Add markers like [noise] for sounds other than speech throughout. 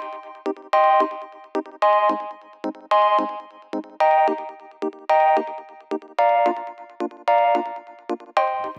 Thank you.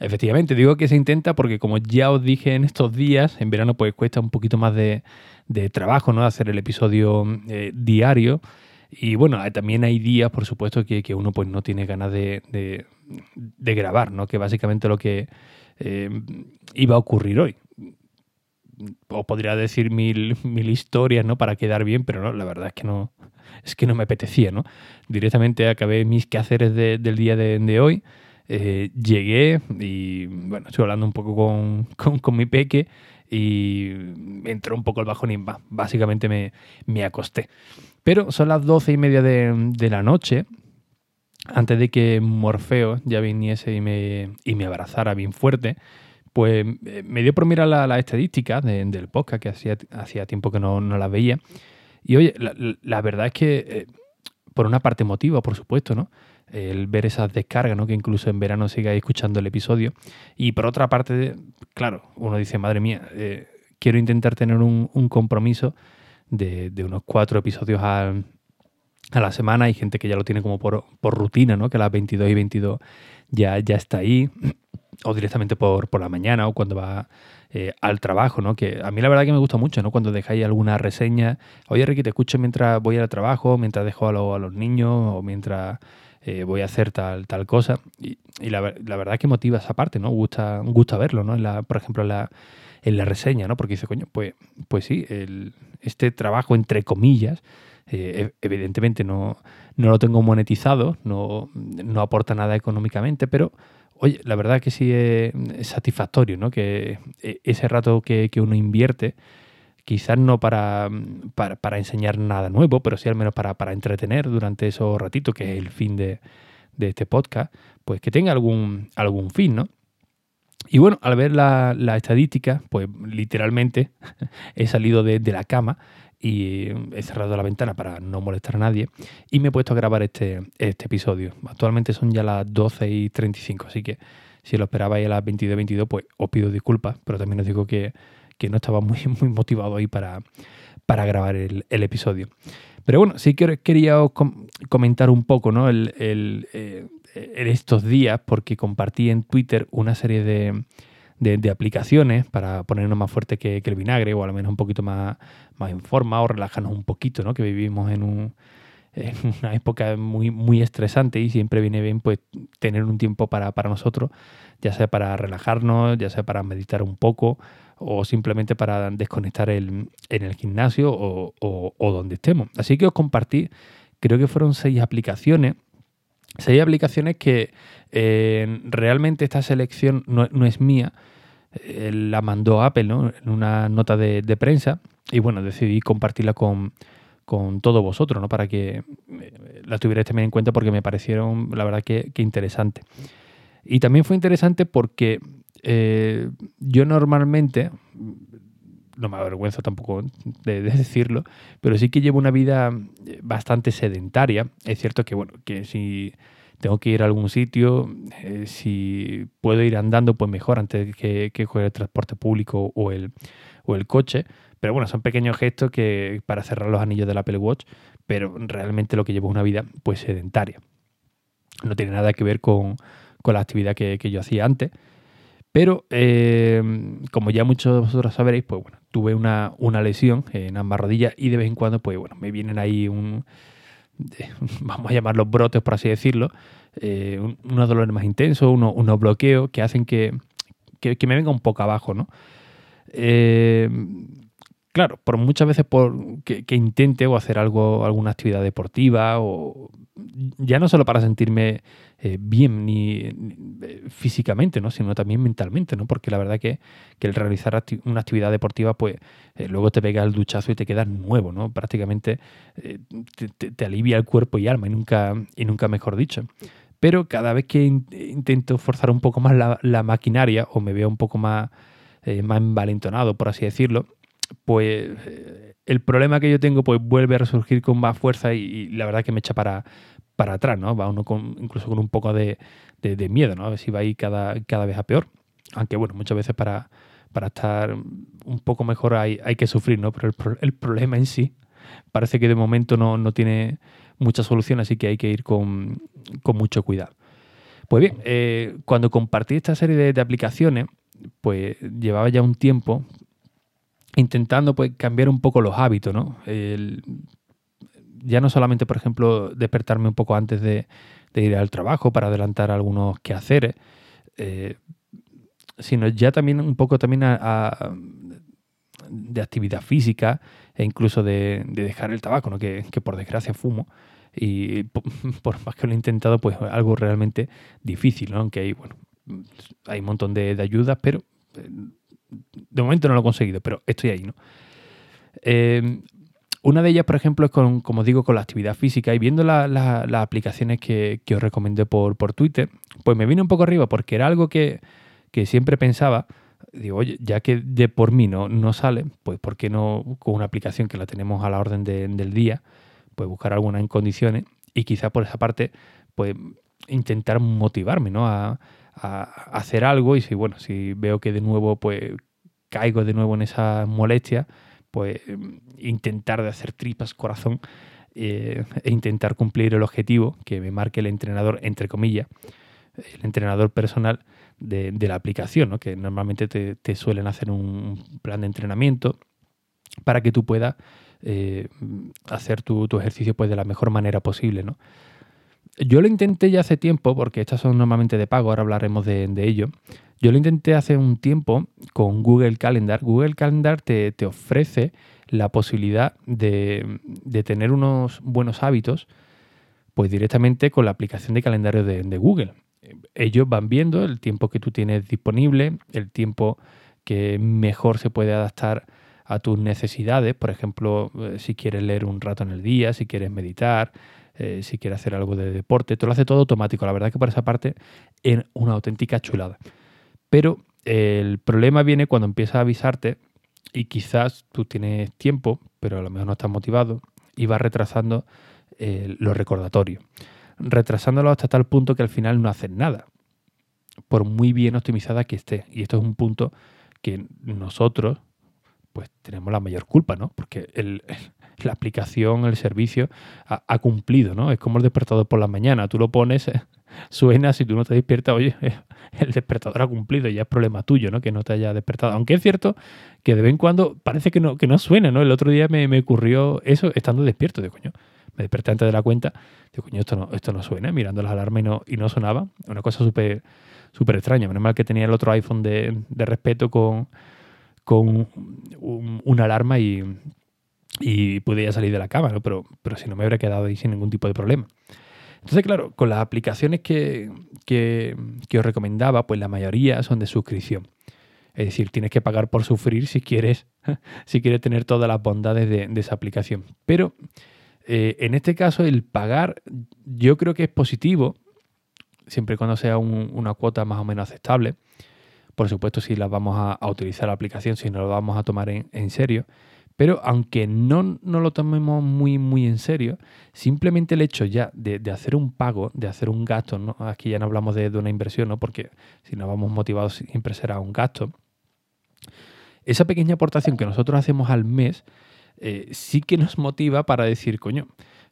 Efectivamente, digo que se intenta porque como ya os dije en estos días, en verano pues cuesta un poquito más de, trabajo, ¿no? Hacer el episodio eh, diario. Y bueno, también hay días, por supuesto, que, uno pues no tiene ganas de, grabar, ¿no? Que básicamente lo que eh, iba a ocurrir hoy. Os podría decir mil, mil historias, ¿no? Para quedar bien, pero no, la verdad es que no, es que no me apetecía, ¿no? Directamente acabé mis quehaceres del día de hoy eh, llegué y bueno, estoy hablando un poco [laughs] con, mi peque y entró un poco el bajo y básicamente me, me, acosté. Pero son las doce y media de, la noche, antes de que Morfeo ya viniese y me, y me abrazara bien fuerte, pues eh, me dio por mirar las la estadísticas del podcast, que hacía, hacía tiempo que no, no las veía. Y oye, la, verdad es que, eh, por una parte emotiva, por supuesto, ¿no? El ver esas descargas, ¿no? que incluso en verano sigáis escuchando el episodio. Y por otra parte, claro, uno dice, madre mía, eh, quiero intentar tener un, compromiso de, unos cuatro episodios a, la semana. Hay gente que ya lo tiene como por, rutina, ¿no? que a las 22 y 22 ya, ya está ahí, [clears throat] o directamente por, la mañana o cuando va eh, al trabajo, ¿no? Que a mí la verdad que me gusta mucho, ¿no? Cuando dejáis alguna reseña, oye Ricky, te escucho mientras voy al trabajo, mientras dejo a los niños o mientras eh, voy a hacer tal, tal cosa. Y, la, verdad que motiva esa parte, ¿no? Gusta, gusta verlo, ¿no? En la, por ejemplo, en la, en la reseña, ¿no? Porque dice, coño, pues, pues sí, este trabajo, entre comillas, eh, e, evidentemente no, no lo tengo monetizado, no, no aporta nada económicamente, pero oye, la verdad que sí es, satisfactorio, ¿no? Que e, ese rato que, que uno invierte quizás no para, para, enseñar nada nuevo, pero sí al menos para, para entretener durante esos ratitos, que es el fin de, este podcast, pues que tenga algún, algún fin, ¿no? Y bueno, al ver la, la estadística, pues literalmente [laughs] he salido de, la cama y he cerrado la ventana para no molestar a nadie y me he puesto a grabar este, este episodio. Actualmente son ya las 12 y 35, así que si lo esperabais a las 22 y 22, pues os pido disculpas, pero también os digo que que no estaba muy, [laughs] muy motivado ahí para, para grabar el, episodio. Pero bueno, sí que quería comentar un poco ¿no? el, eh, en estos días, porque compartí en Twitter una serie de, aplicaciones para ponernos más fuerte que, el vinagre, o al menos un poquito más, más en forma, o relajarnos un poquito, ¿no? que vivimos en, un, en [laughs] una época muy, muy estresante y siempre viene bien pues, tener un tiempo para, para nosotros, ya sea para relajarnos, ya sea para meditar un poco o simplemente para desconectar el, en el gimnasio o, donde estemos. Así que os compartí, creo que fueron seis aplicaciones, seis aplicaciones que eh, realmente esta selección no, es mía, eh, la mandó Apple en una nota de, prensa y bueno, decidí compartirla con, con todos vosotros, ¿no? Para que eh, la tuvierais también en cuenta porque me parecieron, la verdad, que, que interesante. Y también fue interesante porque eh, yo normalmente, no me avergüenzo tampoco de, decirlo, pero sí que llevo una vida bastante sedentaria. Es cierto que, bueno, que si tengo que ir a algún sitio, eh, si puedo ir andando, pues mejor antes que, que coger el transporte público o el, o el coche. Pero bueno, son pequeños gestos que para cerrar los anillos del Apple Watch, pero realmente lo que llevo es una vida pues sedentaria. No tiene nada que ver con, con la actividad que yo hacía antes. Pero, eh, como ya muchos de vosotros sabréis, pues bueno, tuve una, lesión en ambas rodillas y de vez en cuando, pues bueno, me vienen ahí un, [laughs] vamos a llamarlos brotes, por así decirlo, eh, unos dolores más intensos, unos, bloqueos que hacen que, me venga un poco abajo, ¿no? Eh, claro, por muchas veces por que, intente o hacer algo, alguna actividad deportiva o ya no solo para sentirme eh, bien ni, eh, físicamente, ¿no? sino también mentalmente, ¿no? porque la verdad que, que el realizar una actividad deportiva, pues eh, luego te pega el duchazo y te quedas nuevo, ¿no? prácticamente te, alivia el cuerpo y alma, y nunca, y nunca mejor dicho. Pero cada vez que intento forzar un poco más la, maquinaria o me veo un poco más, más envalentonado, por así decirlo, pues el problema que yo tengo pues vuelve a resurgir con más fuerza y, la verdad que me echa para, para atrás, ¿no? Va uno con, incluso con un poco de, miedo, ¿no? A ver si va a ir cada, cada vez a peor. Aunque bueno, muchas veces para, para estar un poco mejor hay, hay que sufrir, ¿no? Pero el, problema en sí parece que de momento no, tiene mucha solución, así que hay que ir con, mucho cuidado. Pues bien, eh, cuando compartí esta serie de, aplicaciones, pues llevaba ya un tiempo intentando pues cambiar un poco los hábitos, ¿no? ya no solamente, por ejemplo, despertarme un poco antes de, ir al trabajo para adelantar algunos quehaceres, eh, sino ya también un poco también de actividad física e incluso de, dejar el tabaco, ¿no? que, por desgracia fumo. Y [laughs] por, más que lo he intentado, pues algo realmente difícil, ¿no? aunque hay, bueno, hay un montón de, de ayudas, pero eh, de momento no lo he conseguido, pero estoy ahí, ¿no? Eh, una de ellas, por ejemplo, es con, como digo, con la actividad física y viendo las aplicaciones que, os recomendé por, por, Twitter, pues me vine un poco arriba porque era algo que, siempre pensaba, digo, oye, ya que de por mí no, no sale, pues ¿por qué no con una aplicación que la tenemos a la orden del día, pues buscar alguna en condiciones y quizá por esa parte, pues intentar motivarme, ¿no? A, a hacer algo y si, bueno, si veo que de nuevo pues caigo de nuevo en esa molestia, pues intentar de hacer tripas corazón eh, e intentar cumplir el objetivo que me marque el entrenador, entre comillas, el entrenador personal de, la aplicación, ¿no? que normalmente te, suelen hacer un plan de entrenamiento para que tú puedas eh, hacer tu, tu, ejercicio pues, de la mejor manera posible. ¿no? Yo lo intenté ya hace tiempo, porque estas son normalmente de pago, ahora hablaremos de, ello. Yo lo intenté hace un tiempo con Google Calendar. Google Calendar te, ofrece la posibilidad de, tener unos buenos hábitos pues directamente con la aplicación de calendario de, Google. Ellos van viendo el tiempo que tú tienes disponible, el tiempo que mejor se puede adaptar a tus necesidades, por ejemplo, eh, si quieres leer un rato en el día, si quieres meditar, eh, si quiere hacer algo de deporte, te lo hace todo automático. La verdad que por esa parte es una auténtica chulada. Pero el problema viene cuando empieza a avisarte y quizás tú tienes tiempo, pero a lo mejor no estás motivado y vas retrasando eh, los recordatorios. Retrasándolo hasta tal punto que al final no haces nada, por muy bien optimizada que esté. Y esto es un punto que nosotros pues tenemos la mayor culpa, ¿no? Porque el, [laughs] la aplicación, el servicio ha, cumplido, ¿no? Es como el despertador por la mañana, tú lo pones, [laughs] suena, si tú no te despiertas, oye, [laughs] el despertador ha cumplido, y ya es problema tuyo, ¿no? Que no te haya despertado. Aunque es cierto que de vez en cuando parece que no, que no suena, ¿no? El otro día me, ocurrió eso estando despierto, de coño. Me desperté antes de la cuenta, de coño, esto no, esto no suena, mirando las alarmas y no, y no sonaba. Una cosa súper extraña. Menos mal que tenía el otro iPhone de, respeto con, con una alarma y, y podía salir de la cama, ¿no? Pero, pero si no me habría quedado ahí sin ningún tipo de problema. Entonces, claro, con las aplicaciones que, os recomendaba, pues la mayoría son de suscripción. Es decir, tienes que pagar por sufrir si quieres, [laughs] si quieres tener todas las bondades de, esa aplicación. Pero eh, en este caso, el pagar yo creo que es positivo, siempre y cuando sea una cuota más o menos aceptable. Por supuesto, si la vamos a, utilizar la aplicación, si no lo vamos a tomar en serio. Pero aunque no, no lo tomemos muy, muy en serio, simplemente el hecho ya de, hacer un pago, de hacer un gasto, ¿no? aquí ya no hablamos de, una inversión, ¿no? porque si no vamos motivados siempre será un gasto, esa pequeña aportación que nosotros hacemos al mes eh, sí que nos motiva para decir, coño,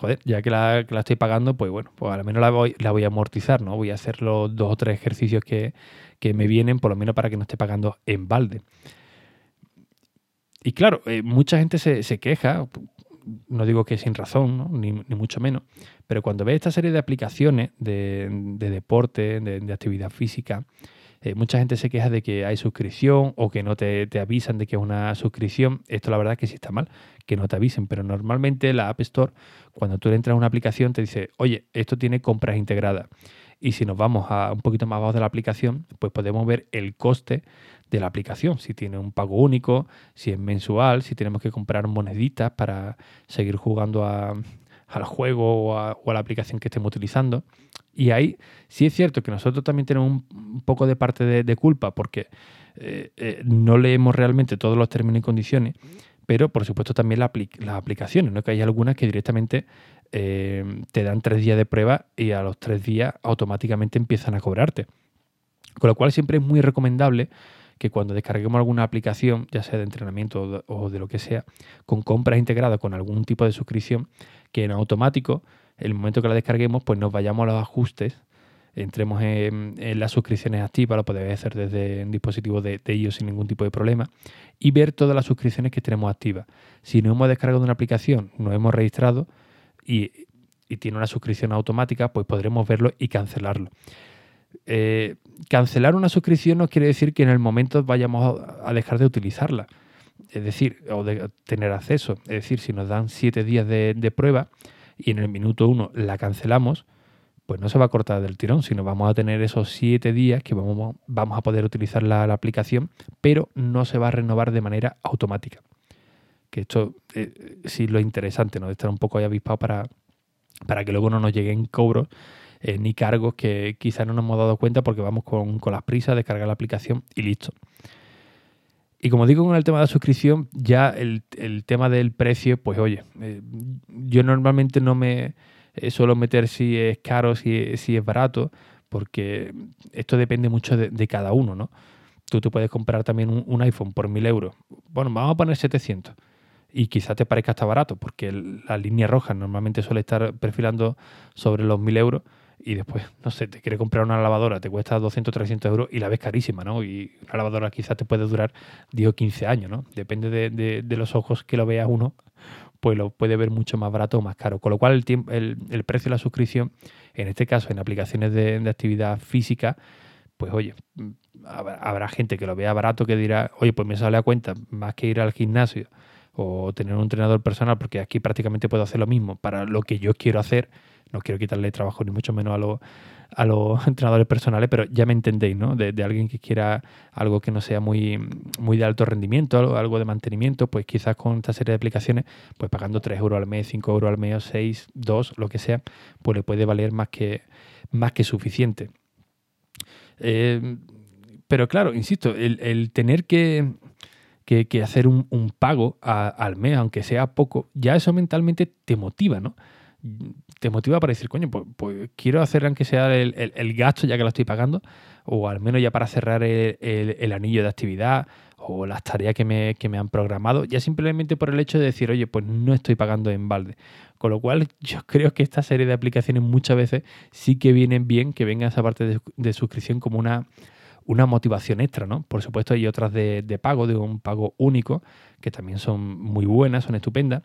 joder, ya que la, la, estoy pagando, pues bueno, pues al menos la voy, la voy a amortizar, ¿no? Voy a hacer los dos o tres ejercicios que, que me vienen, por lo menos para que no esté pagando en balde. Y claro, eh, mucha gente se, queja, no digo que sin razón, ni, mucho menos, pero cuando ves esta serie de aplicaciones de, deporte, de, actividad física, Eh, mucha gente se queja de que hay suscripción o que no te, avisan de que es una suscripción. Esto la verdad es que sí está mal, que no te avisen, pero normalmente la App Store, cuando tú entras a una aplicación, te dice, oye, esto tiene compras integradas. Y si nos vamos a un poquito más abajo de la aplicación, pues podemos ver el coste de la aplicación, si tiene un pago único, si es mensual, si tenemos que comprar moneditas para seguir jugando al juego o a, la aplicación que estemos utilizando. Y ahí sí es cierto que nosotros también tenemos un, poco de parte de, culpa porque eh, eh, no leemos realmente todos los términos y condiciones, pero por supuesto también las aplicaciones, ¿no? que hay algunas que directamente eh, te dan tres días de prueba y a los tres días automáticamente empiezan a cobrarte. Con lo cual siempre es muy recomendable que cuando descarguemos alguna aplicación, ya sea de entrenamiento o de lo que sea, con compras integradas con algún tipo de suscripción, que en automático, el momento que la descarguemos, pues nos vayamos a los ajustes, entremos en, las suscripciones activas, lo podemos hacer desde un dispositivo de, ellos sin ningún tipo de problema, y ver todas las suscripciones que tenemos activas. Si no hemos descargado una aplicación, no hemos registrado y, tiene una suscripción automática, pues podremos verlo y cancelarlo. Eh, cancelar una suscripción no quiere decir que en el momento vayamos a dejar de utilizarla. Es decir, o de tener acceso. Es decir, si nos dan siete días de, prueba y en el minuto uno la cancelamos, pues no se va a cortar del tirón, sino vamos a tener esos siete días que vamos, vamos a poder utilizar la, aplicación, pero no se va a renovar de manera automática. Que esto eh, sí lo interesante, ¿no? De estar un poco ahí avispado para, para que luego no nos lleguen cobros eh, ni cargos que quizá no nos hemos dado cuenta porque vamos con, las prisas, descargar la aplicación y listo. Y como digo con el tema de la suscripción, ya el, tema del precio, pues oye, eh, yo normalmente no me eh, suelo meter si es caro, si, si es barato, porque esto depende mucho de, cada uno, ¿no? Tú te puedes comprar también un, un iPhone por 1000 euros. Bueno, vamos a poner 700 y quizá te parezca hasta barato, porque la línea roja normalmente suele estar perfilando sobre los 1000 euros y después, no sé, te quiere comprar una lavadora, te cuesta 200, 300 euros y la ves carísima, ¿no? Y una lavadora quizás te puede durar 10 o 15 años, ¿no? Depende de, los ojos que lo veas uno, pues lo puede ver mucho más barato o más caro. Con lo cual el, tiempo, el, precio de la suscripción, en este caso en aplicaciones de, actividad física, pues oye, habrá, gente que lo vea barato que dirá, oye, pues me sale a cuenta más que ir al gimnasio o tener un entrenador personal, porque aquí prácticamente puedo hacer lo mismo para lo que yo quiero hacer no quiero quitarle trabajo ni mucho menos a los, a los [laughs] entrenadores personales, pero ya me entendéis, ¿no? De, alguien que quiera algo que no sea muy, muy de alto rendimiento, algo, de mantenimiento, pues quizás con esta serie de aplicaciones, pues pagando 3 euros al mes, 5 euros al mes, 6, 2, lo que sea, pues le puede valer más que, más que suficiente. Eh, pero claro, insisto, el, tener que, que, hacer un, pago al mes, aunque sea poco, ya eso mentalmente te motiva, ¿no? te motiva para decir, coño, pues, pues quiero hacer aunque sea el, gasto ya que lo estoy pagando, o al menos ya para cerrar el, anillo de actividad o las tareas que me, que me, han programado, ya simplemente por el hecho de decir, oye, pues no estoy pagando en balde. Con lo cual, [laughs] yo creo que esta serie de aplicaciones muchas veces sí que vienen bien, que venga esa parte de, suscripción como una, una motivación extra, ¿no? Por supuesto, hay otras de, pago, de un pago único, que también son muy buenas, son estupendas.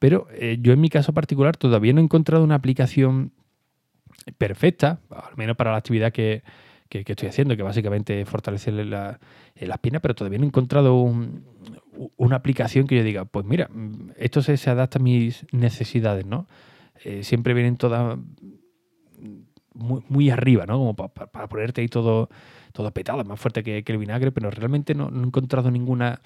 Pero eh, yo en mi caso particular todavía no he encontrado una aplicación perfecta, al menos para la actividad que, estoy haciendo, que básicamente es fortalecer la, la espina, pero todavía no he encontrado una aplicación que yo diga, pues mira, esto se, adapta a mis necesidades, ¿no? Eh, siempre vienen todas muy, arriba, ¿no? Como para, ponerte ahí todo, todo petado, más fuerte que, el vinagre, pero realmente no, he encontrado ninguna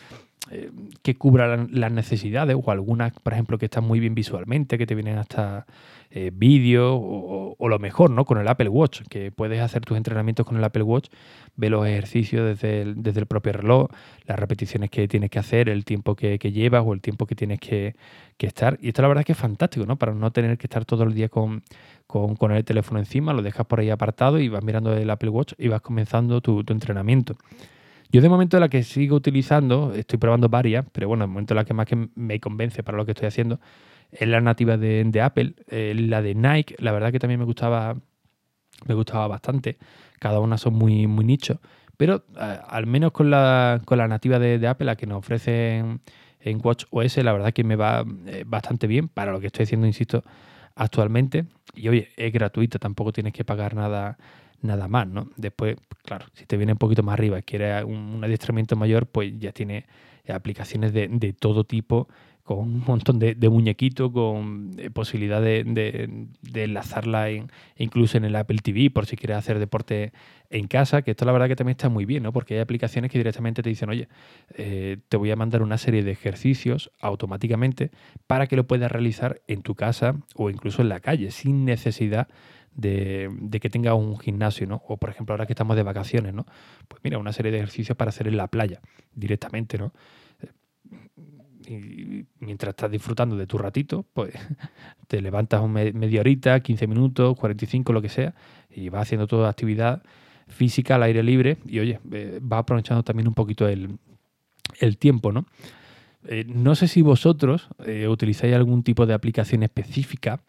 eh, que cubra las necesidades o algunas, por ejemplo, que están muy bien visualmente, que te vienen hasta eh, vídeo o, lo mejor, ¿no? Con el Apple Watch, que puedes hacer tus entrenamientos con el Apple Watch, ve los ejercicios desde el, desde el propio reloj, las repeticiones que tienes que hacer, el tiempo que, llevas o el tiempo que tienes que, estar. Y esto la verdad es que es fantástico, ¿no? Para no tener que estar todo el día con, con, el teléfono encima, lo dejas por ahí apartado y vas mirando el Apple Watch y vas comenzando tu, entrenamiento. Yo de momento la que sigo utilizando, estoy probando varias, pero bueno, de momento la que más que me convence para lo que estoy haciendo es la nativa de, Apple, la de Nike, la verdad que también me gustaba, me gustaba bastante. Cada una son muy, muy nichos. Pero al menos con la, con la nativa de, Apple, la que nos ofrecen en Watch OS, la verdad que me va eh, bastante bien para lo que estoy haciendo, insisto, actualmente. Y oye, es gratuita, tampoco tienes que pagar nada, nada más, ¿no? Después, claro, si te viene un poquito más arriba y quieres un, adiestramiento mayor, pues ya tiene aplicaciones de, de todo tipo con un montón de, muñequitos, con eh, posibilidad de, enlazarla incluso en el Apple TV por si quieres hacer deporte en casa, que esto la verdad que también está muy bien, ¿no? Porque hay aplicaciones que directamente te dicen, oye, eh, te voy a mandar una serie de ejercicios automáticamente para que lo puedas realizar en tu casa o incluso en la calle, sin necesidad de, que tengas un gimnasio, ¿no? O por ejemplo, ahora que estamos de vacaciones, ¿no? Pues mira, una serie de ejercicios para hacer en la playa directamente, ¿no? y mientras estás disfrutando de tu ratito, pues [laughs] te levantas un media horita, 15 minutos, 45, lo que sea, y vas haciendo toda actividad física al aire libre y oye, eh, va aprovechando también un poquito el, tiempo, ¿no? Eh, no sé si vosotros eh, utilizáis algún tipo de aplicación específica,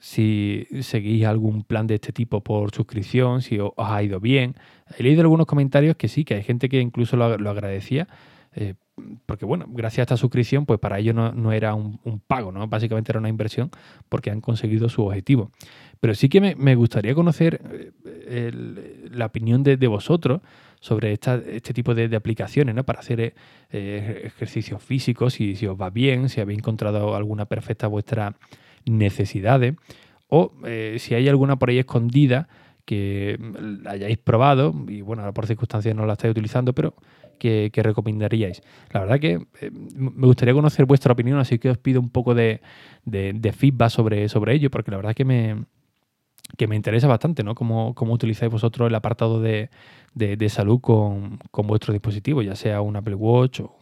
si seguís algún plan de este tipo por suscripción, si os ha ido bien. He leído algunos comentarios que sí, que hay gente que incluso lo, lo agradecía porque bueno, gracias a esta suscripción, pues para ellos no, era un, pago, ¿no? Básicamente era una inversión porque han conseguido su objetivo. Pero sí que me, gustaría conocer eh, la opinión de, vosotros sobre este tipo de, aplicaciones, ¿no? Para hacer eh, ejercicios físicos, si, si, os va bien, si habéis encontrado alguna perfecta a vuestras necesidades, o eh, si hay alguna por ahí escondida que hayáis probado, y bueno, por circunstancias no la estáis utilizando, pero que, recomendaríais. La verdad que eh, me gustaría conocer vuestra opinión, así que os pido un poco de, feedback sobre, sobre ello, porque la verdad que me, que me interesa bastante, ¿no? Cómo, cómo utilizáis vosotros el apartado de, salud con, vuestro dispositivo, ya sea un Apple Watch o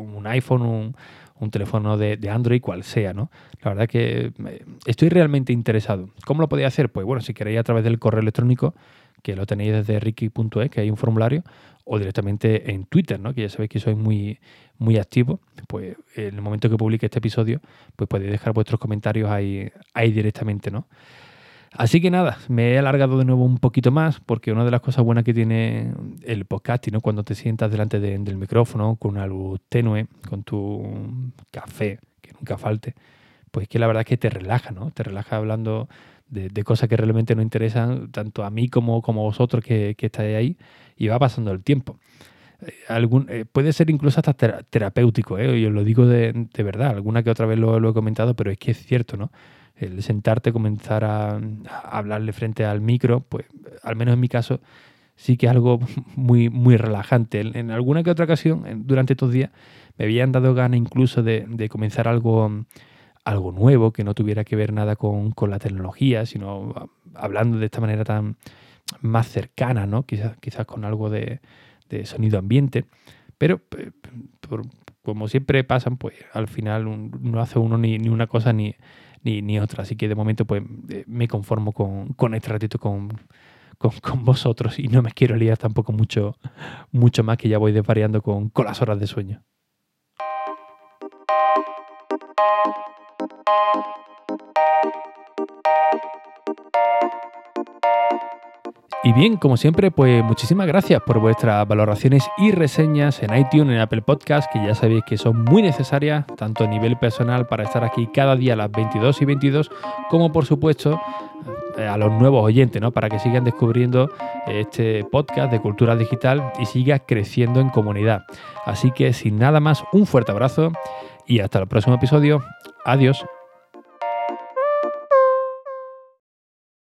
un, iPhone, un, teléfono de, Android, cual sea, ¿no? La verdad que eh, estoy realmente interesado. ¿Cómo lo podéis hacer? Pues bueno, si queréis a través del correo electrónico, que lo tenéis desde ricky.es, que hay un formulario, o directamente en Twitter, ¿no? que ya sabéis que soy muy, muy activo, pues en el momento que publique este episodio, pues podéis dejar vuestros comentarios ahí, ahí directamente, ¿no? Así que nada, me he alargado de nuevo un poquito más porque una de las cosas buenas que tiene el podcasting, ¿no? cuando te sientas delante del micrófono con una luz tenue, con tu café, que nunca falte, pues que la verdad es que te relaja, ¿no? Te relaja hablando de, cosas que realmente no interesan tanto a mí como, a vosotros que, estáis ahí y va pasando el tiempo. Eh, eh, puede ser incluso hasta terapéutico, ¿eh? yo lo digo de, verdad, alguna que otra vez lo, he comentado, pero es que es cierto, ¿no? El sentarte, comenzar a, hablarle frente al micro, pues al menos en mi caso, sí que es algo muy, muy relajante. En, alguna que otra ocasión, durante estos días, me habían dado ganas incluso de, comenzar algo algo nuevo, que no tuviera que ver nada con, la tecnología, sino hablando de esta manera tan más cercana, ¿no? Quizás, quizás con algo de, sonido ambiente. Pero como siempre pasan, pues al final no hace uno ni, una cosa ni, ni, otra. Así que de momento pues me conformo con, este ratito con, con, vosotros y no me quiero liar tampoco mucho, mucho más que ya voy desvariando con, con las horas de sueño. Y bien, como siempre, pues muchísimas gracias por vuestras valoraciones y reseñas en iTunes, en Apple Podcast, que ya sabéis que son muy necesarias, tanto a nivel personal para estar aquí cada día a las 22 y 22, como por supuesto eh, a los nuevos oyentes, ¿no? Para que sigan descubriendo este podcast de cultura digital y siga creciendo en comunidad. Así que sin nada más, un fuerte abrazo y hasta el próximo episodio. Adiós.